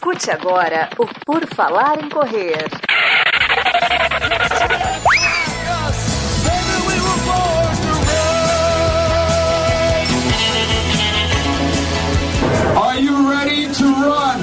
Escute agora o Por Falar em Correr. Are you ready to run?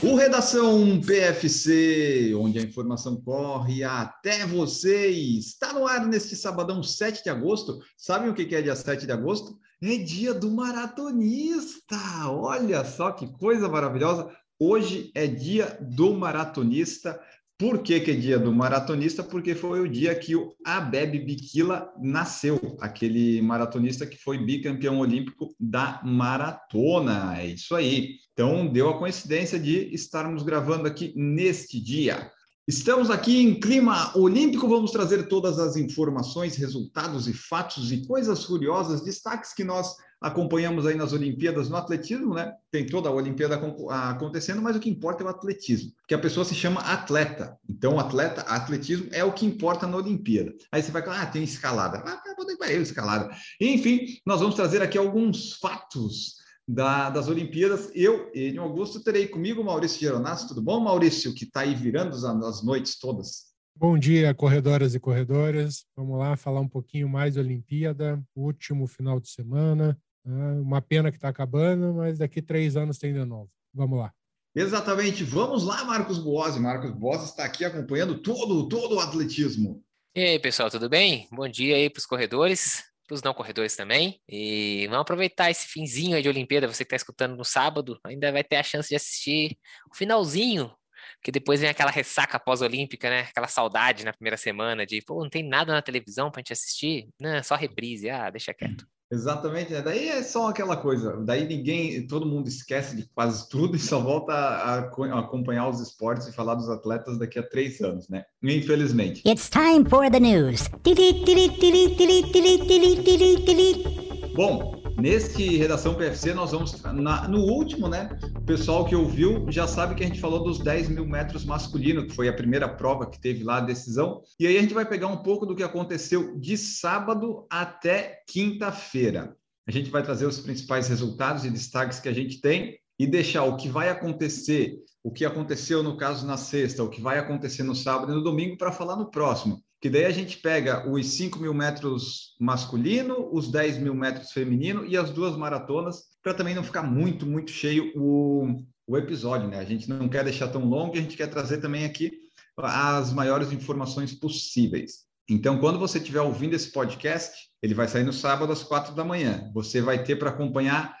O Redação PFC, onde a informação corre até você, está no ar neste sabadão 7 de agosto. Sabem o que é dia 7 de agosto? É dia do maratonista! Olha só que coisa maravilhosa! Hoje é dia do maratonista. Por que, que é dia do maratonista? Porque foi o dia que o Abebe Bikila nasceu, aquele maratonista que foi bicampeão olímpico da maratona. É isso aí. Então, deu a coincidência de estarmos gravando aqui neste dia. Estamos aqui em clima olímpico, vamos trazer todas as informações, resultados e fatos e coisas curiosas, destaques que nós acompanhamos aí nas Olimpíadas no atletismo, né? Tem toda a Olimpíada acontecendo, mas o que importa é o atletismo, que a pessoa se chama atleta. Então, atleta, atletismo é o que importa na Olimpíada. Aí você vai falar, ah, tem escalada. Ah, poder para eu escalada. Enfim, nós vamos trazer aqui alguns fatos da, das Olimpíadas. Eu, Enio Augusto, terei comigo Maurício Geronasso. Tudo bom, Maurício, que está aí virando as, as noites todas? Bom dia, corredoras e corredores. Vamos lá falar um pouquinho mais da Olimpíada, último final de semana. Né? Uma pena que está acabando, mas daqui três anos tem de novo. Vamos lá. Exatamente. Vamos lá, Marcos Boazzi. Marcos Boazzi está aqui acompanhando todo, todo o atletismo. E aí, pessoal, tudo bem? Bom dia aí para os corredores, para os não corredores também. E vamos aproveitar esse finzinho de Olimpíada. Você que está escutando no sábado, ainda vai ter a chance de assistir o finalzinho porque depois vem aquela ressaca pós-olímpica, né? Aquela saudade na primeira semana de, pô, não tem nada na televisão pra gente assistir? Não, só reprise. Ah, deixa quieto. Exatamente, né? Daí é só aquela coisa, daí ninguém, todo mundo esquece de quase tudo e só volta a, a acompanhar os esportes e falar dos atletas daqui a três anos, né? Infelizmente. It's time for the news. Bom, Neste Redação PFC, nós vamos. Na, no último, né? O pessoal que ouviu já sabe que a gente falou dos 10 mil metros masculino, que foi a primeira prova que teve lá a decisão. E aí a gente vai pegar um pouco do que aconteceu de sábado até quinta-feira. A gente vai trazer os principais resultados e destaques que a gente tem e deixar o que vai acontecer, o que aconteceu no caso na sexta, o que vai acontecer no sábado e no domingo para falar no próximo que daí a gente pega os 5 mil metros masculino, os 10 mil metros feminino e as duas maratonas, para também não ficar muito, muito cheio o, o episódio, né? A gente não quer deixar tão longo, a gente quer trazer também aqui as maiores informações possíveis. Então, quando você estiver ouvindo esse podcast, ele vai sair no sábado às quatro da manhã. Você vai ter para acompanhar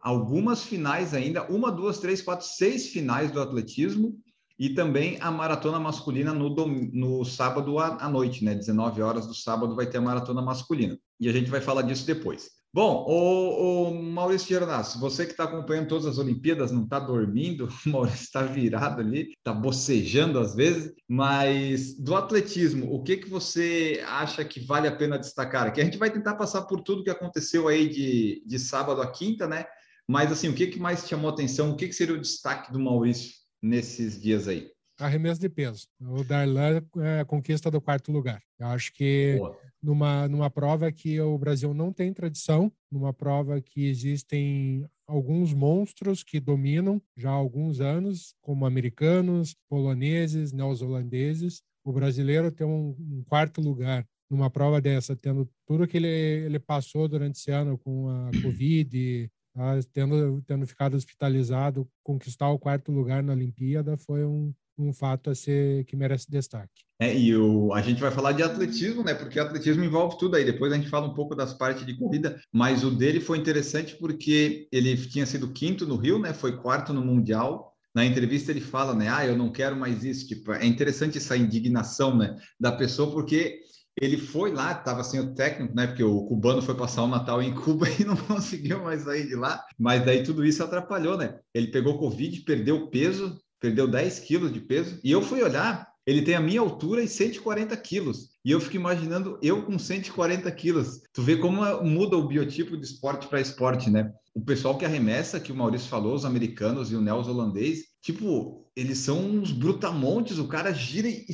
algumas finais ainda, uma, duas, três, quatro, seis finais do atletismo e também a maratona masculina no, dom... no sábado à noite, né? 19 horas do sábado vai ter a maratona masculina. E a gente vai falar disso depois. Bom, o, o Maurício Gernasso, você que está acompanhando todas as Olimpíadas, não está dormindo, o Maurício está virado ali, está bocejando às vezes, mas do atletismo, o que, que você acha que vale a pena destacar? Que a gente vai tentar passar por tudo que aconteceu aí de, de sábado a quinta, né? Mas assim, o que, que mais chamou atenção? O que, que seria o destaque do Maurício nesses dias aí? Arremesso de peso. O Darlan é a conquista do quarto lugar. Eu acho que numa, numa prova que o Brasil não tem tradição, numa prova que existem alguns monstros que dominam já há alguns anos, como americanos, poloneses, neozelandeses, o brasileiro tem um, um quarto lugar numa prova dessa, tendo tudo que ele, ele passou durante esse ano com a Covid, Tá? Tendo, tendo ficado hospitalizado, conquistar o quarto lugar na Olimpíada foi um, um fato a ser que merece destaque. É, e o, a gente vai falar de atletismo, né? Porque atletismo envolve tudo aí. Depois a gente fala um pouco das partes de corrida, mas o dele foi interessante porque ele tinha sido quinto no Rio, né? Foi quarto no Mundial. Na entrevista ele fala, né? Ah, eu não quero mais isso. Tipo, é interessante essa indignação, né? Da pessoa, porque ele foi lá, estava sem o técnico, né? Porque o cubano foi passar o Natal em Cuba e não conseguiu mais sair de lá. Mas daí tudo isso atrapalhou, né? Ele pegou Covid, perdeu peso, perdeu 10 quilos de peso. E eu fui olhar, ele tem a minha altura e 140 quilos. E eu fico imaginando eu com 140 quilos. Tu vê como muda o biotipo de esporte para esporte, né? O pessoal que arremessa, que o Maurício falou, os americanos e o neozelandês, tipo, eles são uns brutamontes, o cara gira e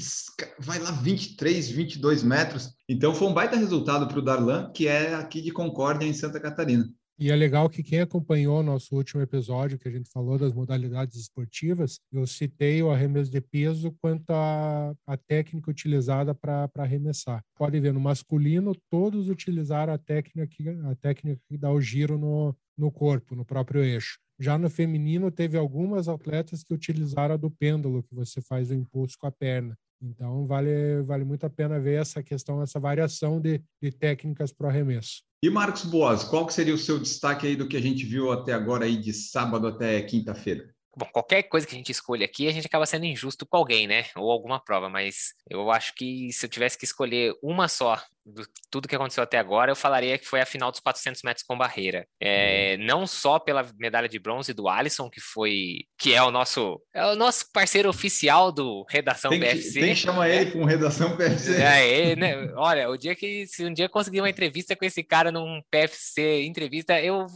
vai lá 23, 22 metros. Então foi um baita resultado para o Darlan, que é aqui de Concórdia, em Santa Catarina. E é legal que quem acompanhou nosso último episódio, que a gente falou das modalidades esportivas, eu citei o arremesso de peso quanto a técnica utilizada para arremessar. Pode ver, no masculino, todos utilizaram a técnica que, a técnica que dá o giro no, no corpo, no próprio eixo. Já no feminino, teve algumas atletas que utilizaram a do pêndulo, que você faz o impulso com a perna. Então, vale, vale muito a pena ver essa questão, essa variação de, de técnicas para o arremesso. E Marcos Boas, qual seria o seu destaque aí do que a gente viu até agora aí de sábado até quinta-feira? Bom, qualquer coisa que a gente escolha aqui, a gente acaba sendo injusto com alguém, né? Ou alguma prova, mas eu acho que se eu tivesse que escolher uma só do tudo que aconteceu até agora, eu falaria que foi a final dos 400 metros com barreira. É, uhum. Não só pela medalha de bronze do Alisson, que foi, que é o nosso, é o nosso parceiro oficial do Redação tem que, BFC. Tem que chamar ele com Redação PFC. É, né? Olha, o dia que, se um dia conseguir uma entrevista com esse cara num PFC entrevista, eu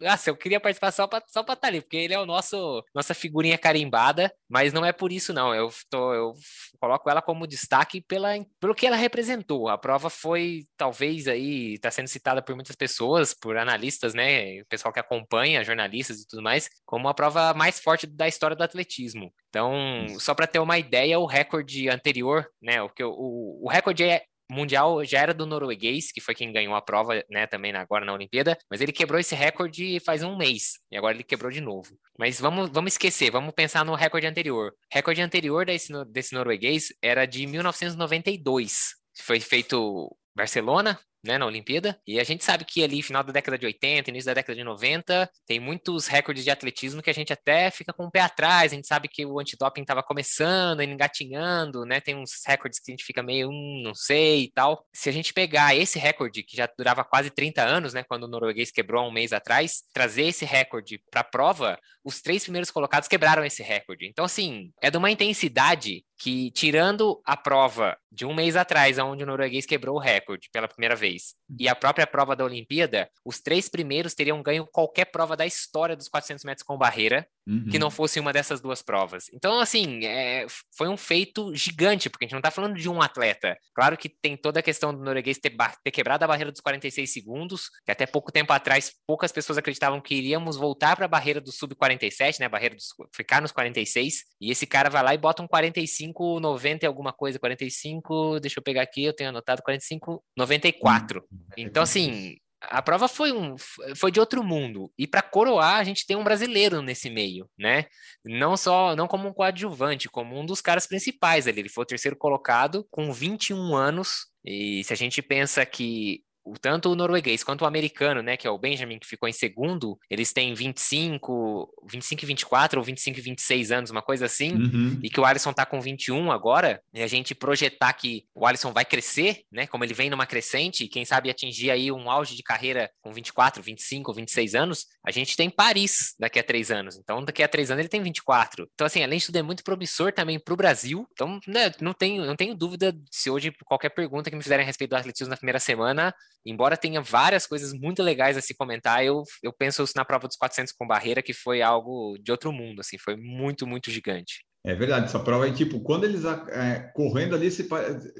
nossa, eu queria participar só pra, só pra estar tá ali, porque ele é o nosso nossa figurinha carimbada, mas não é por isso, não. Eu, tô, eu coloco ela como destaque pela, pelo que ela representou. A prova foi, talvez, aí, está sendo citada por muitas pessoas, por analistas, né? O pessoal que acompanha, jornalistas e tudo mais, como a prova mais forte da história do atletismo. Então, só para ter uma ideia, o recorde anterior, né? O, que, o, o recorde é mundial já era do norueguês, que foi quem ganhou a prova, né, também agora na Olimpíada, mas ele quebrou esse recorde faz um mês, e agora ele quebrou de novo. Mas vamos, vamos esquecer, vamos pensar no recorde anterior. O recorde anterior desse, desse norueguês era de 1992. Foi feito Barcelona, né, na Olimpíada. E a gente sabe que ali, final da década de 80, início da década de 90, tem muitos recordes de atletismo que a gente até fica com o pé atrás. A gente sabe que o antidoping estava começando, engatinhando, né? Tem uns recordes que a gente fica meio, hum, não sei e tal. Se a gente pegar esse recorde, que já durava quase 30 anos, né, quando o norueguês quebrou há um mês atrás, trazer esse recorde para a prova, os três primeiros colocados quebraram esse recorde. Então, assim, é de uma intensidade que, tirando a prova de um mês atrás, onde o norueguês quebrou o recorde pela primeira vez, e a própria prova da Olimpíada, os três primeiros teriam ganho qualquer prova da história dos 400 metros com barreira, uhum. que não fosse uma dessas duas provas. Então, assim, é, foi um feito gigante, porque a gente não está falando de um atleta. Claro que tem toda a questão do norueguês ter, ter quebrado a barreira dos 46 segundos, que até pouco tempo atrás poucas pessoas acreditavam que iríamos voltar para a barreira do sub-47, né, a barreira dos, ficar nos 46, e esse cara vai lá e bota um 45, 90 e alguma coisa, 45, deixa eu pegar aqui, eu tenho anotado 45, 94. Então, assim, a prova foi, um, foi de outro mundo. E para coroar, a gente tem um brasileiro nesse meio, né? Não só, não como um coadjuvante, como um dos caras principais ali. Ele foi o terceiro colocado com 21 anos. E se a gente pensa que tanto o norueguês quanto o americano, né, que é o Benjamin, que ficou em segundo, eles têm 25, 25 e 24 ou 25 e 26 anos, uma coisa assim, uhum. e que o Alisson tá com 21 agora, e a gente projetar que o Alisson vai crescer, né, como ele vem numa crescente, quem sabe atingir aí um auge de carreira com 24, 25, 26 anos, a gente tem Paris daqui a três anos, então daqui a três anos ele tem 24. Então, assim, além de tudo, é muito promissor também para o Brasil, então, né, não tenho, não tenho dúvida se hoje qualquer pergunta que me fizerem a respeito do atletismo na primeira semana, embora tenha várias coisas muito legais a se comentar, eu, eu penso na prova dos 400 com barreira, que foi algo de outro mundo, assim, foi muito, muito gigante. É verdade, essa prova é tipo, quando eles é, correndo ali,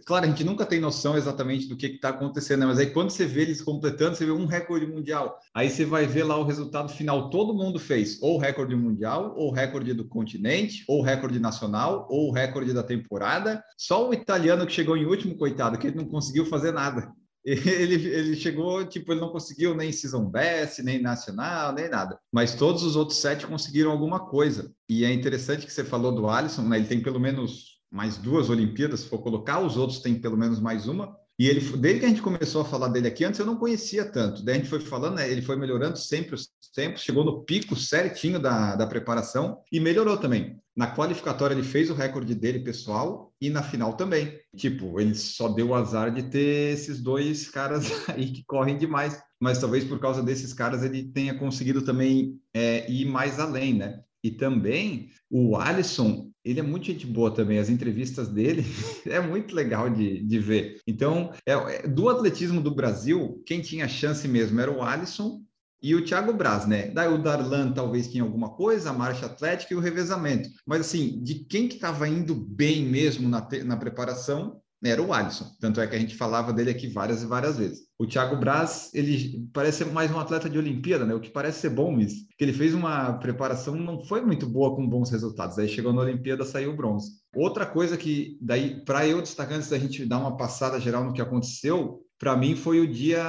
claro, a gente nunca tem noção exatamente do que está acontecendo, né? mas aí quando você vê eles completando, você vê um recorde mundial, aí você vai ver lá o resultado final, todo mundo fez ou recorde mundial, ou recorde do continente, ou recorde nacional, ou recorde da temporada, só o italiano que chegou em último, coitado, que ele não conseguiu fazer nada. ele, ele chegou, tipo, ele não conseguiu nem Season Best, nem Nacional, nem nada. Mas todos os outros sete conseguiram alguma coisa. E é interessante que você falou do Alisson, né? Ele tem pelo menos mais duas Olimpíadas, se for colocar, os outros têm pelo menos mais uma. E ele, desde que a gente começou a falar dele aqui, antes eu não conhecia tanto. Daí a gente foi falando, né, ele foi melhorando sempre os tempos, chegou no pico certinho da, da preparação e melhorou também. Na qualificatória ele fez o recorde dele pessoal e na final também. Tipo, ele só deu o azar de ter esses dois caras aí que correm demais. Mas talvez por causa desses caras ele tenha conseguido também é, ir mais além, né? E também o Alisson, ele é muito gente boa também. As entrevistas dele é muito legal de, de ver. Então, é, é, do atletismo do Brasil, quem tinha chance mesmo era o Alisson e o Thiago Braz, né? Daí o Darlan talvez tinha alguma coisa, a marcha atlética e o revezamento. Mas assim, de quem que estava indo bem mesmo na, na preparação, era o Alisson. Tanto é que a gente falava dele aqui várias e várias vezes. O Thiago Braz, ele parece ser mais um atleta de Olimpíada, né? O que parece ser bom isso. Que ele fez uma preparação não foi muito boa com bons resultados. Aí chegou na Olimpíada, saiu bronze. Outra coisa que daí para eu destacar antes da gente dar uma passada geral no que aconteceu, para mim foi o dia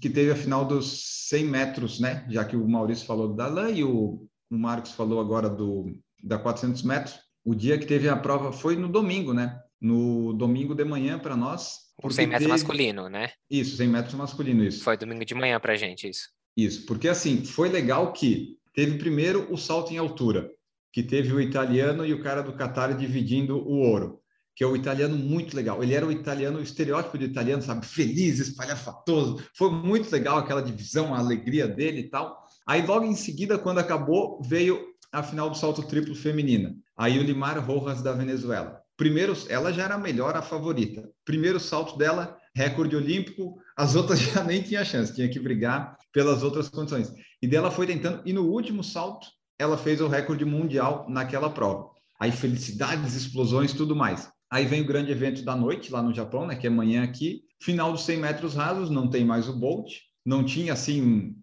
que teve a final dos 100 metros, né? Já que o Maurício falou do Dalan e o, o Marcos falou agora do da 400 metros. O dia que teve a prova foi no domingo, né? no domingo de manhã para nós. O 100 metros teve... masculino, né? Isso, 100 metros masculino, isso. Foi domingo de manhã para gente, isso. Isso, porque assim, foi legal que teve primeiro o salto em altura, que teve o italiano e o cara do Qatar dividindo o ouro, que é o italiano muito legal. Ele era o italiano, o estereótipo de italiano, sabe? Feliz, espalhafatoso. Foi muito legal aquela divisão, a alegria dele e tal. Aí logo em seguida, quando acabou, veio a final do salto triplo feminina. Aí o Limar Rojas da Venezuela. Primeiro, ela já era melhor, a favorita. Primeiro salto dela, recorde olímpico, as outras já nem tinha chance, tinha que brigar pelas outras condições. E dela foi tentando, e no último salto, ela fez o recorde mundial naquela prova. Aí felicidades, explosões, tudo mais. Aí vem o grande evento da noite lá no Japão, né, que é amanhã aqui. Final dos 100 metros rasos, não tem mais o Bolt. Não tinha, assim,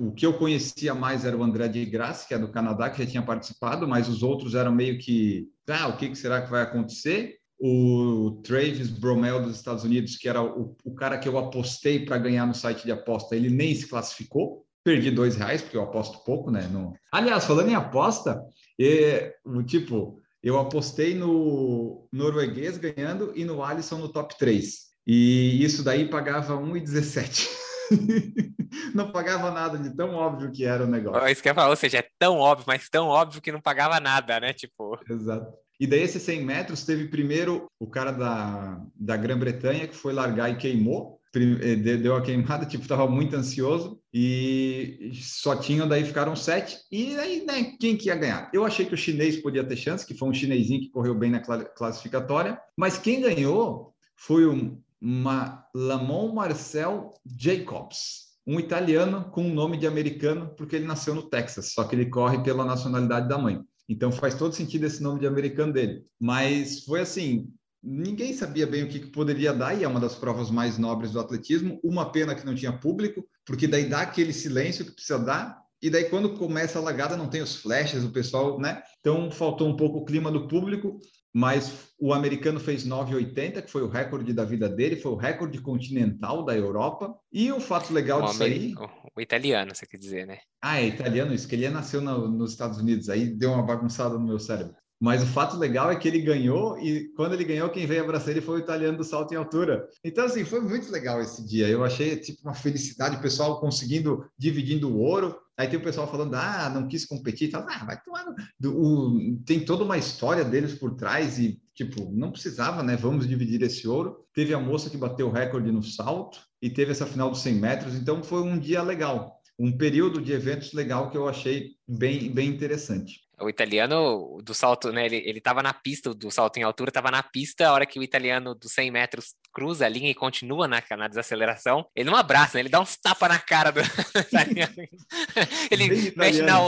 o que eu conhecia mais era o André de Graça, que é do Canadá, que já tinha participado, mas os outros eram meio que, ah, o que será que vai acontecer? O Travis Bromel dos Estados Unidos, que era o, o cara que eu apostei para ganhar no site de aposta, ele nem se classificou. Perdi dois reais, porque eu aposto pouco, né? No... Aliás, falando em aposta, é, tipo, eu apostei no norueguês ganhando e no Alisson no top 3. E isso daí pagava 1,17. não pagava nada de tão óbvio que era o negócio. Isso que eu falar, ou seja, é tão óbvio, mas tão óbvio que não pagava nada, né? Tipo. Exato. E daí, esses 100 metros, teve primeiro o cara da, da Grã-Bretanha que foi largar e queimou. Eh, deu a queimada, tipo, estava muito ansioso e só tinham, daí ficaram sete. E aí, né, quem que ia ganhar? Eu achei que o chinês podia ter chance, que foi um chinesinho que correu bem na classificatória, mas quem ganhou foi um, uma Lamont Marcel Jacobs, um italiano com um nome de americano, porque ele nasceu no Texas, só que ele corre pela nacionalidade da mãe. Então faz todo sentido esse nome de americano dele. Mas foi assim, ninguém sabia bem o que, que poderia dar, e é uma das provas mais nobres do atletismo. Uma pena que não tinha público, porque daí dá aquele silêncio que precisa dar, e daí quando começa a lagada não tem os flashes, o pessoal, né? Então faltou um pouco o clima do público, mas o americano fez 9,80, que foi o recorde da vida dele, foi o recorde continental da Europa. E o fato legal o disso aí. O italiano, você quer dizer, né? Ah, é italiano, isso, que ele nasceu no, nos Estados Unidos, aí deu uma bagunçada no meu cérebro. Mas o fato legal é que ele ganhou, e quando ele ganhou, quem veio abraçar ele foi o italiano do salto em altura. Então, assim, foi muito legal esse dia. Eu achei, tipo, uma felicidade, o pessoal conseguindo, dividindo o ouro. Aí tem o pessoal falando, ah, não quis competir tal. Ah, vai tomar. O, tem toda uma história deles por trás e, tipo, não precisava, né? Vamos dividir esse ouro. Teve a moça que bateu o recorde no salto e teve essa final dos 100 metros. Então, foi um dia legal. Um período de eventos legal que eu achei bem, bem interessante o italiano do salto, né? Ele, ele tava na pista do salto em altura, tava na pista a hora que o italiano dos 100 metros cruza a linha e continua na, na desaceleração. Ele não abraça, né? Ele dá uns tapas na cara do ele, mexe na,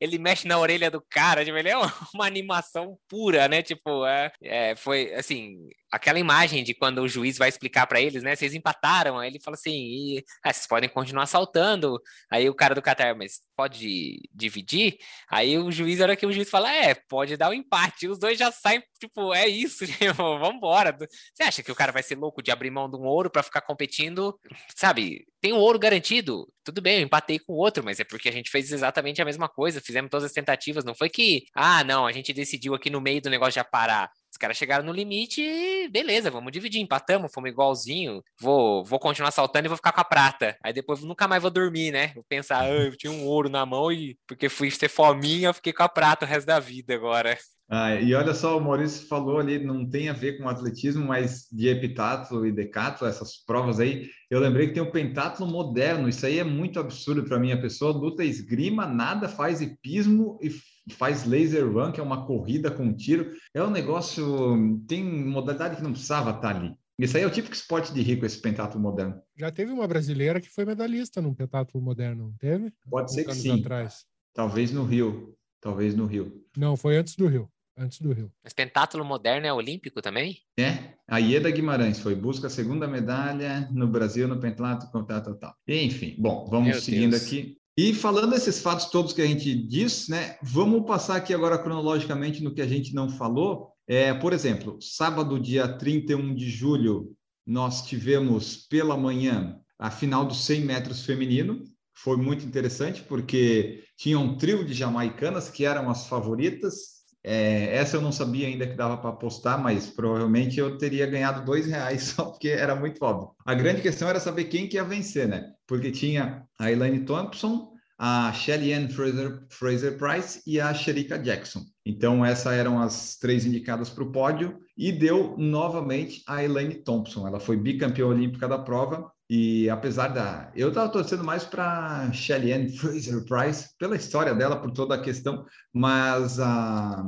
ele mexe na orelha do cara, tipo, ele é uma, uma animação pura, né? Tipo, é, é, foi assim, aquela imagem de quando o juiz vai explicar para eles, né? Vocês empataram, aí ele fala assim, e, ah, vocês podem continuar saltando. Aí o cara do Qatar, mas pode dividir? Aí o juiz, a hora que o juiz fala, é, pode dar o um empate. Os dois já saem, tipo, é isso, tipo, vambora. Você acha que o cara vai ser louco de abrir mão de um ouro para ficar competindo? Sabe, tem um ouro garantido. Tudo bem, eu empatei com o outro, mas é porque a gente fez exatamente a mesma coisa, fizemos todas as tentativas. Não foi que, ah, não, a gente decidiu aqui no meio do negócio já parar. Os caras chegaram no limite e beleza, vamos dividir, empatamos, fomos igualzinho. Vou, vou continuar saltando e vou ficar com a prata. Aí depois nunca mais vou dormir, né? Vou pensar, ah, eu tinha um ouro na mão e porque fui ter fominha, eu fiquei com a prata o resto da vida agora. Ah, e olha só, o Maurício falou ali, não tem a ver com atletismo, mas de epitátulo e decátulo, essas provas aí, eu lembrei que tem o pentátulo moderno, isso aí é muito absurdo para mim, a pessoa luta esgrima, nada faz hipismo e faz laser run, que é uma corrida com tiro, é um negócio, tem modalidade que não precisava estar ali. Isso aí é o típico esporte de rico, esse pentátulo moderno. Já teve uma brasileira que foi medalhista num pentátulo moderno, não teve? Pode ser que sim. Atrás. Talvez no Rio. Talvez no Rio. Não, foi antes do Rio. Antes do Rio. Mas pentátulo moderno é olímpico também? É. A Ieda Guimarães foi busca a segunda medalha no Brasil no tal, tal, tal. Enfim, bom, vamos Meu seguindo Deus. aqui. E falando desses fatos todos que a gente disse, né? Vamos passar aqui agora cronologicamente no que a gente não falou. É, por exemplo, sábado, dia 31 de julho, nós tivemos pela manhã a final dos 100 metros feminino. Foi muito interessante porque tinha um trio de jamaicanas que eram as favoritas. É, essa eu não sabia ainda que dava para apostar, mas provavelmente eu teria ganhado dois reais só porque era muito óbvio. A grande questão era saber quem que ia vencer, né? Porque tinha a Elaine Thompson, a Shelly Ann Fraser, Fraser Price e a Sherika Jackson. Então, essas eram as três indicadas para o pódio e deu novamente a Elaine Thompson. Ela foi bicampeã olímpica da prova e apesar da. Eu estava torcendo mais para Shelly Ann Fraser Price, pela história dela, por toda a questão, mas a.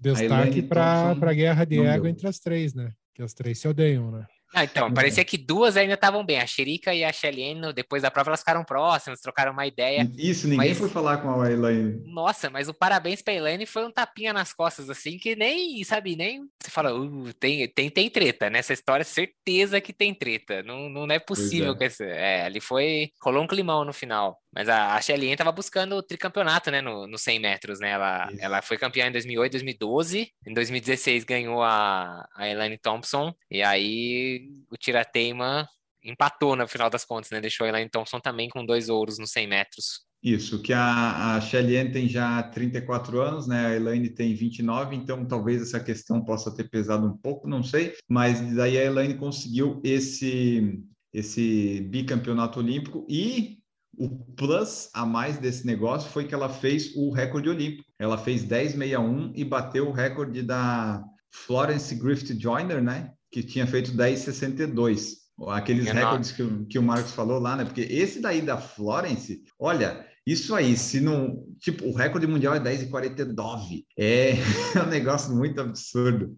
Destaque para a guerra de ego entre as três, né? Que as três se odeiam, né? Ah, então, parecia que duas ainda estavam bem. A Xerica e a Shelly depois da prova, elas ficaram próximas, trocaram uma ideia. Isso, ninguém mas... foi falar com a Elaine. Nossa, mas o parabéns pra Elaine foi um tapinha nas costas, assim, que nem, sabe, nem. Você fala, uh, tem, tem, tem treta. Nessa história, certeza que tem treta. Não, não é possível é. que esse... É, ali foi. Rolou um climão no final. Mas a, a Shelly estava buscando o tricampeonato, né, no, no 100 metros, né? Ela, ela foi campeã em 2008, 2012. Em 2016 ganhou a, a Elaine Thompson. E aí o Tirateima empatou no final das contas, né? Deixou a Elaine Thompson também com dois ouros nos 100 metros. Isso, que a, a Shelly tem já 34 anos, né? A Elaine tem 29, então talvez essa questão possa ter pesado um pouco, não sei. Mas daí a Elaine conseguiu esse, esse bicampeonato olímpico e o plus a mais desse negócio foi que ela fez o recorde olímpico. Ela fez 10,61 e bateu o recorde da Florence Griffith Joyner, né? Que tinha feito 10,62. Aqueles recordes que, que o Marcos falou lá, né? Porque esse daí da Florence, olha, isso aí, se não. Tipo, o recorde mundial é 10,49. É um negócio muito absurdo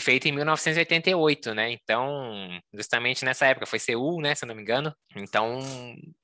feito em 1988, né? Então, justamente nessa época, foi Seul, né? Se eu não me engano. Então,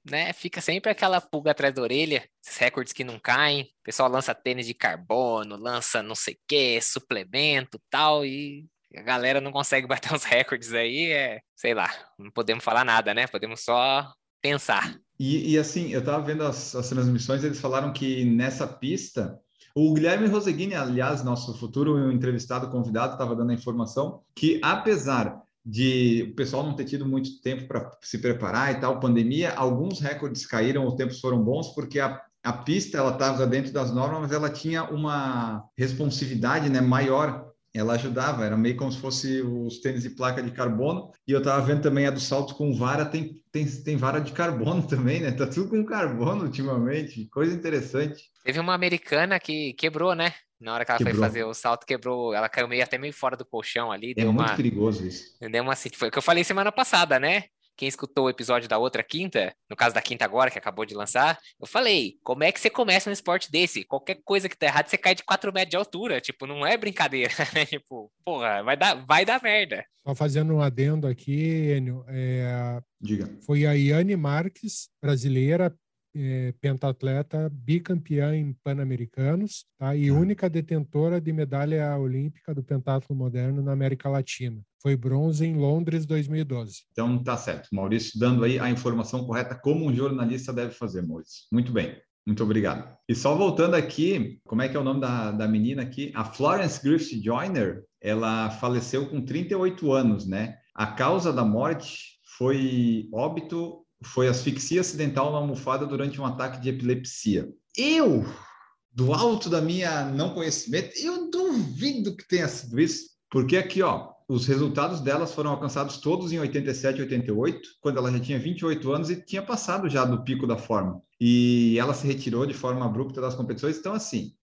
né? Fica sempre aquela pulga atrás da orelha, esses recordes que não caem. O pessoal lança tênis de carbono, lança não sei o que, suplemento tal, e a galera não consegue bater os recordes aí, é, sei lá, não podemos falar nada, né? Podemos só pensar. E, e assim, eu tava vendo as, as transmissões, eles falaram que nessa pista o Guilherme Roseguini, aliás, nosso futuro entrevistado convidado, estava dando a informação que, apesar de o pessoal não ter tido muito tempo para se preparar e tal, pandemia, alguns recordes caíram, os tempos foram bons, porque a, a pista ela estava dentro das normas, mas ela tinha uma responsividade né, maior ela ajudava, era meio como se fosse os tênis de placa de carbono. E eu estava vendo também a do salto com vara, tem, tem, tem vara de carbono também, né? Tá tudo com carbono ultimamente, coisa interessante. Teve uma americana que quebrou, né? Na hora que ela quebrou. foi fazer o salto, quebrou. Ela caiu meio até meio fora do colchão ali. É muito uma, perigoso isso. Deu uma, foi o que eu falei semana passada, né? Quem escutou o episódio da outra quinta, no caso da quinta agora, que acabou de lançar, eu falei, como é que você começa um esporte desse? Qualquer coisa que tá errado, você cai de 4 metros de altura. Tipo, não é brincadeira, né? Tipo, porra, vai dar, vai dar merda. Só fazendo um adendo aqui, Enio, é... Diga. Foi a Yane Marques, brasileira, é, pentatleta, bicampeã em Pan-Americanos tá? e uhum. única detentora de medalha olímpica do pentatlo moderno na América Latina. Foi bronze em Londres 2012. Então tá certo. Maurício dando aí a informação correta como um jornalista deve fazer, Maurício. Muito bem. Muito obrigado. E só voltando aqui, como é que é o nome da, da menina aqui? A Florence Griffith Joyner, ela faleceu com 38 anos, né? A causa da morte foi óbito foi asfixia acidental na almofada durante um ataque de epilepsia. Eu, do alto da minha não conhecimento, eu duvido que tenha sido isso, porque aqui, ó, os resultados delas foram alcançados todos em 87 e 88, quando ela já tinha 28 anos e tinha passado já do pico da forma. E ela se retirou de forma abrupta das competições. Então, assim,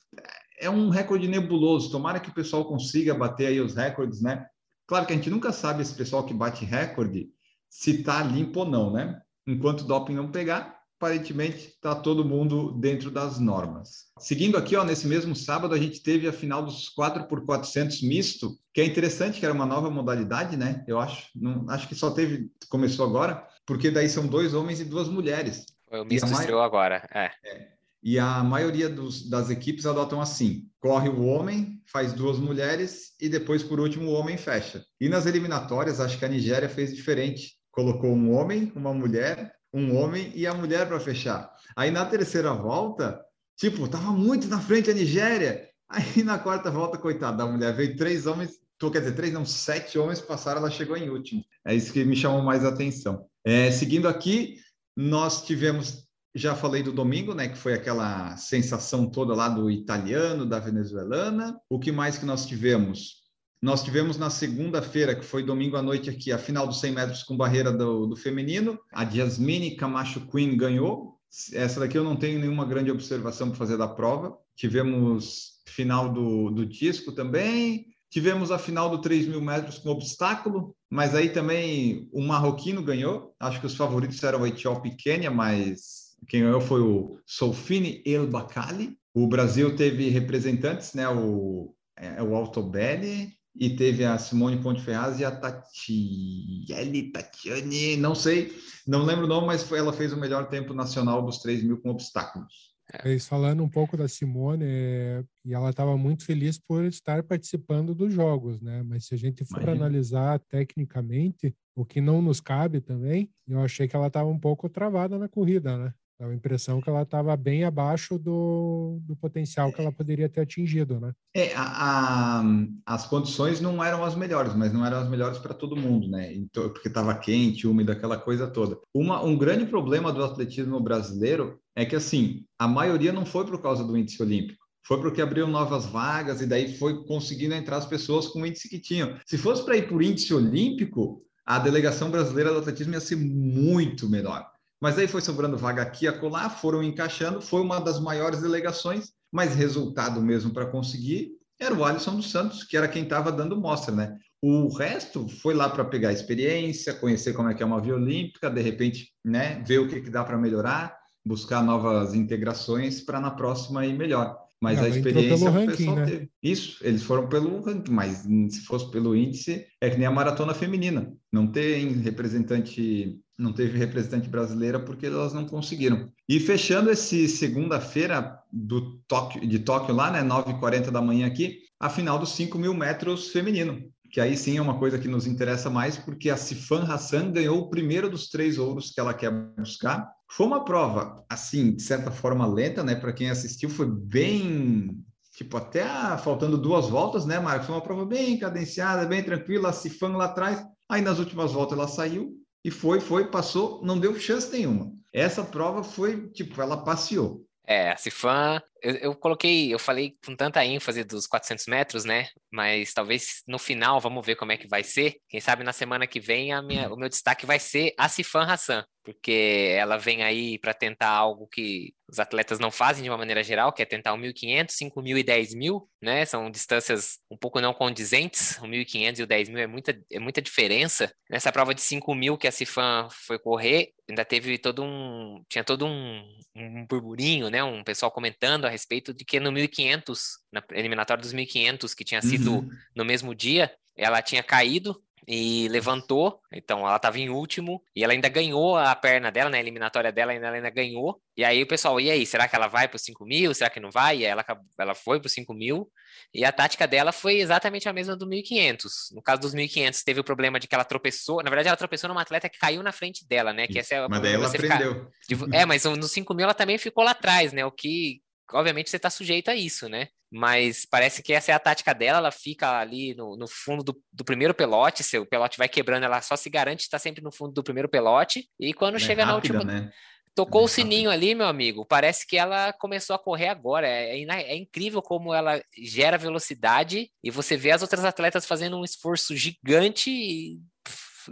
é um recorde nebuloso. Tomara que o pessoal consiga bater aí os recordes, né? Claro que a gente nunca sabe esse pessoal que bate recorde se tá limpo ou não, né? Enquanto o doping não pegar, aparentemente está todo mundo dentro das normas. Seguindo aqui, ó, nesse mesmo sábado, a gente teve a final dos 4x400 misto, que é interessante, que era uma nova modalidade, né? Eu acho. Não, acho que só teve, começou agora, porque daí são dois homens e duas mulheres. O misto estreou agora, é. é. E a maioria dos, das equipes adotam assim: corre o homem, faz duas mulheres e depois, por último, o homem fecha. E nas eliminatórias, acho que a Nigéria fez diferente. Colocou um homem, uma mulher, um homem e a mulher para fechar. Aí na terceira volta, tipo, tava muito na frente a Nigéria. Aí na quarta volta, coitada da mulher, veio três homens, quer dizer, três não, sete homens passaram, ela chegou em último. É isso que me chamou mais a atenção. É, seguindo aqui, nós tivemos já falei do domingo, né, que foi aquela sensação toda lá do italiano, da venezuelana. O que mais que nós tivemos? Nós tivemos na segunda-feira, que foi domingo à noite aqui, a final dos 100 metros com barreira do, do feminino. A Jasmine Camacho Queen ganhou. Essa daqui eu não tenho nenhuma grande observação para fazer da prova. Tivemos final do, do disco também. Tivemos a final do 3 mil metros com obstáculo, mas aí também o marroquino ganhou. Acho que os favoritos eram o Etiópia e Quênia, mas quem ganhou foi o Solfini El Bacali. O Brasil teve representantes, né? O, é, o Altobelli e teve a Simone Ponte Ferraz e a Tatiele, Tatiane, não sei, não lembro o nome, mas foi, ela fez o melhor tempo nacional dos 3 mil com obstáculos. É, falando um pouco da Simone, é, e ela estava muito feliz por estar participando dos jogos, né? Mas se a gente for Imagina. analisar tecnicamente, o que não nos cabe também, eu achei que ela estava um pouco travada na corrida, né? Dá a impressão que ela estava bem abaixo do, do potencial que ela poderia ter atingido, né? É, a, a, as condições não eram as melhores, mas não eram as melhores para todo mundo, né? Então, porque estava quente, úmido, aquela coisa toda. Uma, um grande problema do atletismo brasileiro é que, assim, a maioria não foi por causa do índice olímpico foi porque abriu novas vagas e daí foi conseguindo entrar as pessoas com o índice que tinham. Se fosse para ir por índice olímpico, a delegação brasileira do atletismo ia ser muito melhor. Mas aí foi sobrando vaga aqui e acolá, foram encaixando, foi uma das maiores delegações, mas resultado mesmo para conseguir era o Alisson dos Santos, que era quem estava dando mostra, né? O resto foi lá para pegar experiência, conhecer como é que é uma via olímpica, de repente, né, ver o que, que dá para melhorar, buscar novas integrações para na próxima ir melhor. Mas Ela a experiência o pessoal né? teve. Isso, eles foram pelo ranking, mas se fosse pelo índice, é que nem a maratona feminina. Não tem representante não teve representante brasileira porque elas não conseguiram. E fechando esse segunda-feira do de Tóquio lá, né, 9h40 da manhã aqui, a final dos 5 mil metros feminino, que aí sim é uma coisa que nos interessa mais, porque a Sifan Hassan ganhou o primeiro dos três ouros que ela quer buscar. Foi uma prova, assim, de certa forma lenta, né, para quem assistiu, foi bem tipo, até a, faltando duas voltas, né, Marcos? Foi uma prova bem cadenciada, bem tranquila, a Sifan lá atrás. Aí nas últimas voltas ela saiu, e foi, foi, passou, não deu chance nenhuma. Essa prova foi, tipo, ela passeou. É, a Cifan, eu, eu, coloquei, eu falei com tanta ênfase dos 400 metros, né? Mas talvez no final, vamos ver como é que vai ser. Quem sabe na semana que vem a minha, o meu destaque vai ser a Cifan Hassan, porque ela vem aí para tentar algo que os atletas não fazem de uma maneira geral, que é tentar o 1.500, 5.000 e 10.000, né? São distâncias um pouco não condizentes. O 1.500 e o 10.000 é muita, é muita diferença. Nessa prova de 5.000 que a Cifan foi correr, ainda teve todo um, tinha todo um, um burburinho, né? Um pessoal comentando a respeito de que no 1.500, na eliminatória dos 1.500, que tinha sido uhum. no mesmo dia, ela tinha caído e levantou, então ela estava em último e ela ainda ganhou a perna dela, na né, eliminatória dela, ela ainda ganhou. E aí o pessoal, e aí, será que ela vai para os 5 mil? Será que não vai? E aí ela, ela foi para os 5 mil e a tática dela foi exatamente a mesma do 1500. No caso dos 1500, teve o problema de que ela tropeçou, na verdade ela tropeçou numa atleta que caiu na frente dela, né? Que essa é mas daí ela aprendeu. Ficar... É, mas no 5 mil ela também ficou lá atrás, né? O que obviamente você está sujeito a isso, né? Mas parece que essa é a tática dela, ela fica ali no, no fundo do, do, primeiro pelote, seu pelote vai quebrando, ela só se garante estar sempre no fundo do primeiro pelote, e quando é chega rápida, na última. Né? Tocou é o sininho rápido. ali, meu amigo. Parece que ela começou a correr agora. É, é, é, incrível como ela gera velocidade e você vê as outras atletas fazendo um esforço gigante e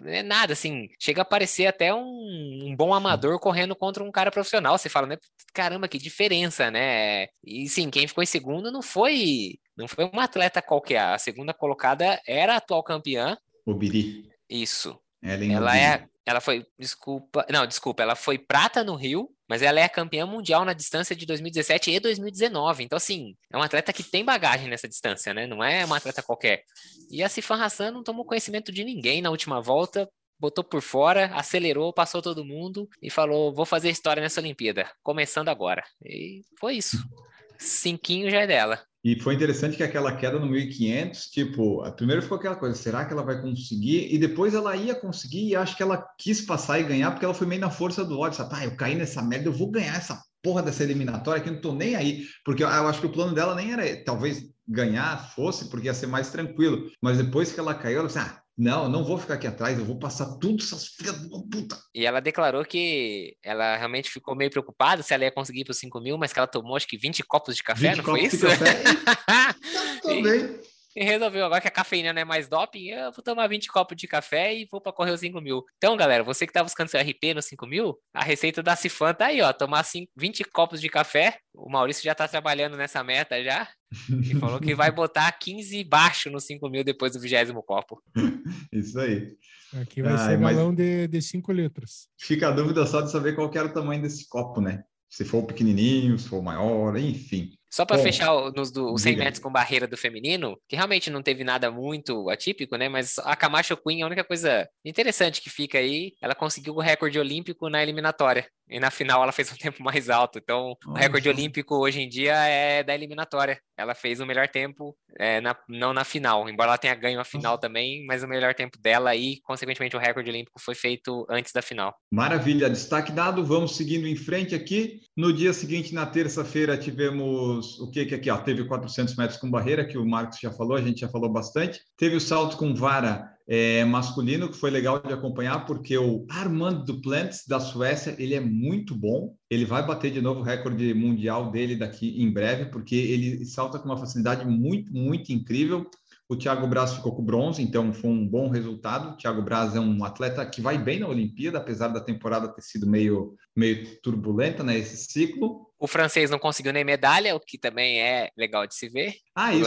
é nada, assim, chega a parecer até um, um, bom amador correndo contra um cara profissional. Você fala, né? Caramba, que diferença, né? E sim, quem ficou em segundo não foi não foi uma atleta qualquer. A segunda colocada era a atual campeã. O Biri. Isso. Ellen ela é, ela foi, desculpa, não, desculpa, ela foi prata no Rio, mas ela é campeã mundial na distância de 2017 e 2019. Então, assim, é uma atleta que tem bagagem nessa distância, né? Não é uma atleta qualquer. E a Sifan Hassan não tomou conhecimento de ninguém na última volta, botou por fora, acelerou, passou todo mundo e falou: vou fazer história nessa Olimpíada, começando agora. E foi isso. Cinquinho já é dela. E foi interessante que aquela queda no 1500, tipo, primeiro ficou aquela coisa, será que ela vai conseguir? E depois ela ia conseguir e acho que ela quis passar e ganhar porque ela foi meio na força do ódio, sabe? Ah, eu caí nessa merda, eu vou ganhar essa porra dessa eliminatória que eu não tô nem aí, porque eu acho que o plano dela nem era talvez ganhar fosse porque ia ser mais tranquilo, mas depois que ela caiu, ela disse, ah, não, não vou ficar aqui atrás, eu vou passar tudo essas filhas de uma puta. E ela declarou que ela realmente ficou meio preocupada se ela ia conseguir para os 5 mil, mas que ela tomou acho que 20 copos de café, não foi isso? De café e... também. E resolveu, agora que a cafeína não é mais doping, eu vou tomar 20 copos de café e vou para correr os 5 mil. Então, galera, você que tá buscando seu RP nos 5 mil, a receita da Cifan tá aí, ó. Tomar 5, 20 copos de café. O Maurício já tá trabalhando nessa meta já. E falou que vai botar 15 baixo nos 5 mil depois do vigésimo copo. Isso aí. Aqui vai ser mas... galão de, de 5 litros. Fica a dúvida só de saber qual era o tamanho desse copo, né? Se for pequenininho, se for maior, enfim. Só para fechar nos do, 100 metros com barreira do feminino, que realmente não teve nada muito atípico, né? Mas a Camacho Queen, a única coisa interessante que fica aí, ela conseguiu o recorde olímpico na eliminatória. E na final ela fez um tempo mais alto. Então, o recorde olímpico hoje em dia é da eliminatória. Ela fez o melhor tempo, é, na, não na final, embora ela tenha ganho a final também, mas o melhor tempo dela e, consequentemente, o recorde olímpico foi feito antes da final. Maravilha, destaque dado. Vamos seguindo em frente aqui. No dia seguinte, na terça-feira, tivemos o que que aqui, ó, teve 400 metros com barreira, que o Marcos já falou, a gente já falou bastante. Teve o salto com vara é, masculino, que foi legal de acompanhar, porque o Armand Duplantis, da Suécia, ele é muito bom. Ele vai bater de novo o recorde mundial dele daqui em breve, porque ele salta com uma facilidade muito, muito incrível. O Thiago Braz ficou com bronze, então foi um bom resultado. O Thiago Braz é um atleta que vai bem na Olimpíada, apesar da temporada ter sido meio, meio turbulenta, né, esse ciclo. O francês não conseguiu nem medalha, o que também é legal de se ver. Ah, o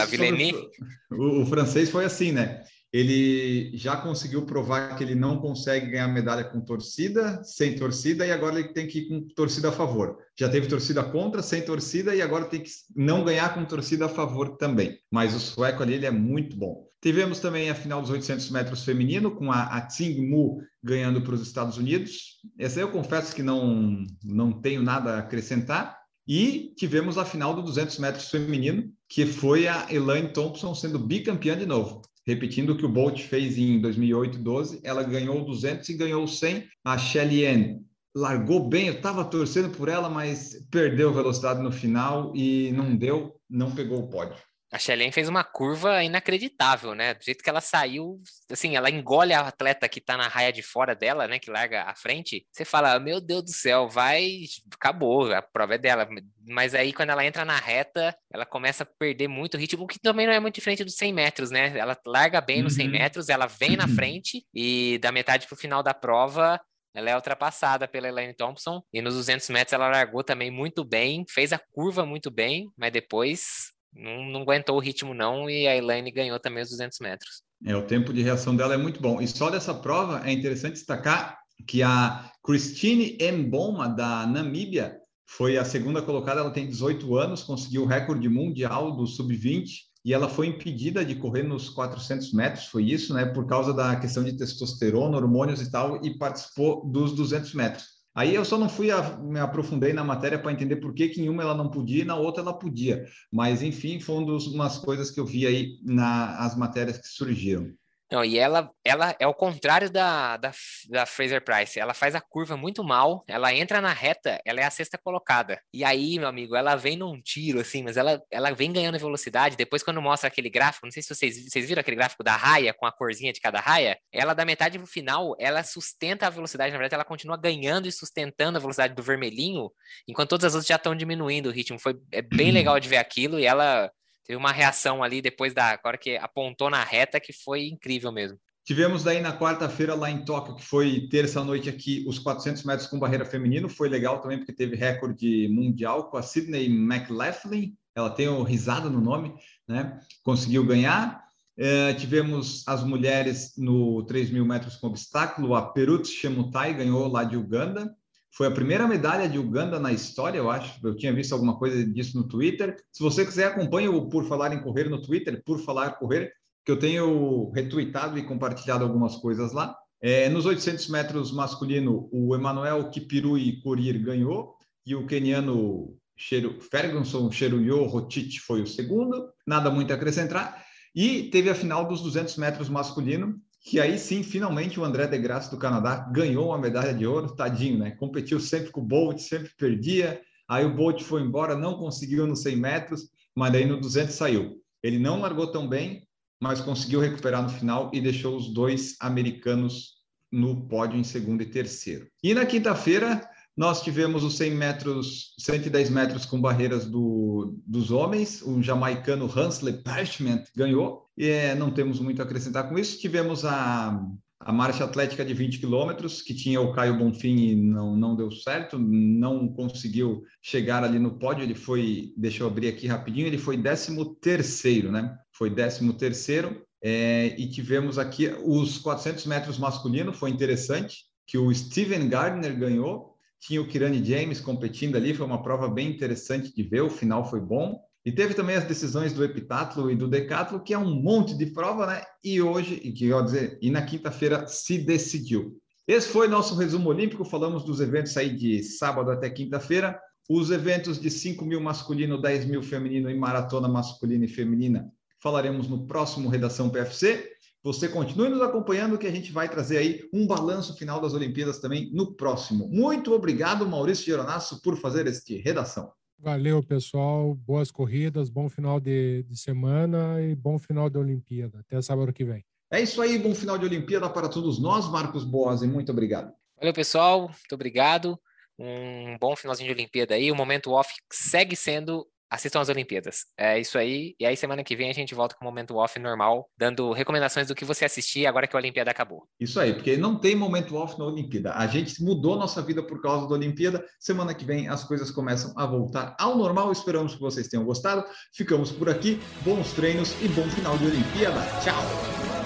isso. O, o francês foi assim, né? Ele já conseguiu provar que ele não consegue ganhar medalha com torcida, sem torcida, e agora ele tem que ir com torcida a favor. Já teve torcida contra, sem torcida, e agora tem que não ganhar com torcida a favor também. Mas o sueco ali ele é muito bom. Tivemos também a final dos 800 metros feminino, com a, a Tsing Mu ganhando para os Estados Unidos. Essa eu confesso que não, não tenho nada a acrescentar. E tivemos a final do 200 metros feminino, que foi a Elaine Thompson sendo bicampeã de novo repetindo o que o Bolt fez em 2008 12, ela ganhou 200 e ganhou 100. A Shelly Ann largou bem, eu estava torcendo por ela, mas perdeu velocidade no final e não deu, não pegou o pódio. A Shelly fez uma curva inacreditável, né? Do jeito que ela saiu, assim, ela engole a atleta que tá na raia de fora dela, né? Que larga à frente. Você fala, meu Deus do céu, vai, acabou, a prova é dela. Mas aí, quando ela entra na reta, ela começa a perder muito ritmo, o que também não é muito diferente dos 100 metros, né? Ela larga bem nos 100 uhum. metros, ela vem na frente e da metade pro final da prova, ela é ultrapassada pela Elaine Thompson. E nos 200 metros ela largou também muito bem, fez a curva muito bem, mas depois não, não aguentou o ritmo não e a Elaine ganhou também os 200 metros. É, o tempo de reação dela é muito bom. E só dessa prova é interessante destacar que a Christine Mboma, da Namíbia, foi a segunda colocada, ela tem 18 anos, conseguiu o recorde mundial do sub-20 e ela foi impedida de correr nos 400 metros, foi isso, né, por causa da questão de testosterona, hormônios e tal, e participou dos 200 metros. Aí eu só não fui a, me aprofundei na matéria para entender por que, que em uma ela não podia e na outra ela podia. Mas enfim, foi uma das coisas que eu vi aí nas matérias que surgiram. Não, e ela, ela é o contrário da, da, da, Fraser Price. Ela faz a curva muito mal, ela entra na reta, ela é a sexta colocada. E aí, meu amigo, ela vem num tiro, assim, mas ela, ela vem ganhando velocidade. Depois, quando mostra aquele gráfico, não sei se vocês, vocês viram aquele gráfico da raia, com a corzinha de cada raia, ela da metade pro final, ela sustenta a velocidade, na verdade, ela continua ganhando e sustentando a velocidade do vermelhinho, enquanto todas as outras já estão diminuindo o ritmo. Foi é bem legal de ver aquilo, e ela Teve uma reação ali depois da hora que apontou na reta que foi incrível mesmo. Tivemos daí na quarta-feira lá em Tóquio, que foi terça-noite aqui, os 400 metros com barreira feminino. Foi legal também porque teve recorde mundial com a Sydney McLaughlin. Ela tem o risada no nome, né? Conseguiu ganhar. É, tivemos as mulheres no 3 mil metros com obstáculo. A Perut Chemutai ganhou lá de Uganda. Foi a primeira medalha de Uganda na história, eu acho. Eu tinha visto alguma coisa disso no Twitter. Se você quiser, acompanhe o Por Falar em Correr no Twitter, Por Falar Correr que eu tenho retweetado e compartilhado algumas coisas lá. É, nos 800 metros masculino, o Emanuel Kipirui Corir ganhou e o keniano Cheru, Ferguson Cheruyo Rotich foi o segundo. Nada muito a acrescentar. E teve a final dos 200 metros masculino, que aí sim, finalmente, o André de Graça do Canadá ganhou uma medalha de ouro, tadinho, né? Competiu sempre com o Bolt, sempre perdia. Aí o Bolt foi embora, não conseguiu nos 100 metros, mas daí no 200 saiu. Ele não largou tão bem, mas conseguiu recuperar no final e deixou os dois americanos no pódio em segundo e terceiro. E na quinta-feira, nós tivemos os 100 metros, 110 metros com barreiras do, dos homens. O jamaicano Hansley Parchment ganhou. E é, não temos muito a acrescentar com isso. Tivemos a, a marcha atlética de 20 quilômetros, que tinha o Caio Bonfim e não, não deu certo, não conseguiu chegar ali no pódio. Ele foi, deixa eu abrir aqui rapidinho, ele foi 13 terceiro, né? foi 13 terceiro, é, e tivemos aqui os 400 metros masculino, foi interessante, que o Steven Gardner ganhou, tinha o Kirani James competindo ali, foi uma prova bem interessante de ver, o final foi bom. E teve também as decisões do epitatlo e do decatlo, que é um monte de prova, né? E hoje, e que eu dizer, e na quinta-feira se decidiu. Esse foi nosso resumo olímpico. Falamos dos eventos aí de sábado até quinta-feira. Os eventos de 5 mil masculino, 10 mil feminino e maratona masculina e feminina falaremos no próximo Redação PFC. Você continue nos acompanhando que a gente vai trazer aí um balanço final das Olimpíadas também no próximo. Muito obrigado, Maurício Geronasso, por fazer este Redação. Valeu, pessoal. Boas corridas, bom final de, de semana e bom final de Olimpíada. Até sábado que vem. É isso aí, bom final de Olimpíada para todos nós, Marcos Boas, e muito obrigado. Valeu, pessoal. Muito obrigado. Um bom finalzinho de Olimpíada aí. O momento off segue sendo assistam as Olimpíadas. É isso aí. E aí, semana que vem, a gente volta com o momento off normal, dando recomendações do que você assistir agora que a Olimpíada acabou. Isso aí, porque não tem momento off na Olimpíada. A gente mudou nossa vida por causa da Olimpíada. Semana que vem as coisas começam a voltar ao normal. Esperamos que vocês tenham gostado. Ficamos por aqui. Bons treinos e bom final de Olimpíada. Tchau!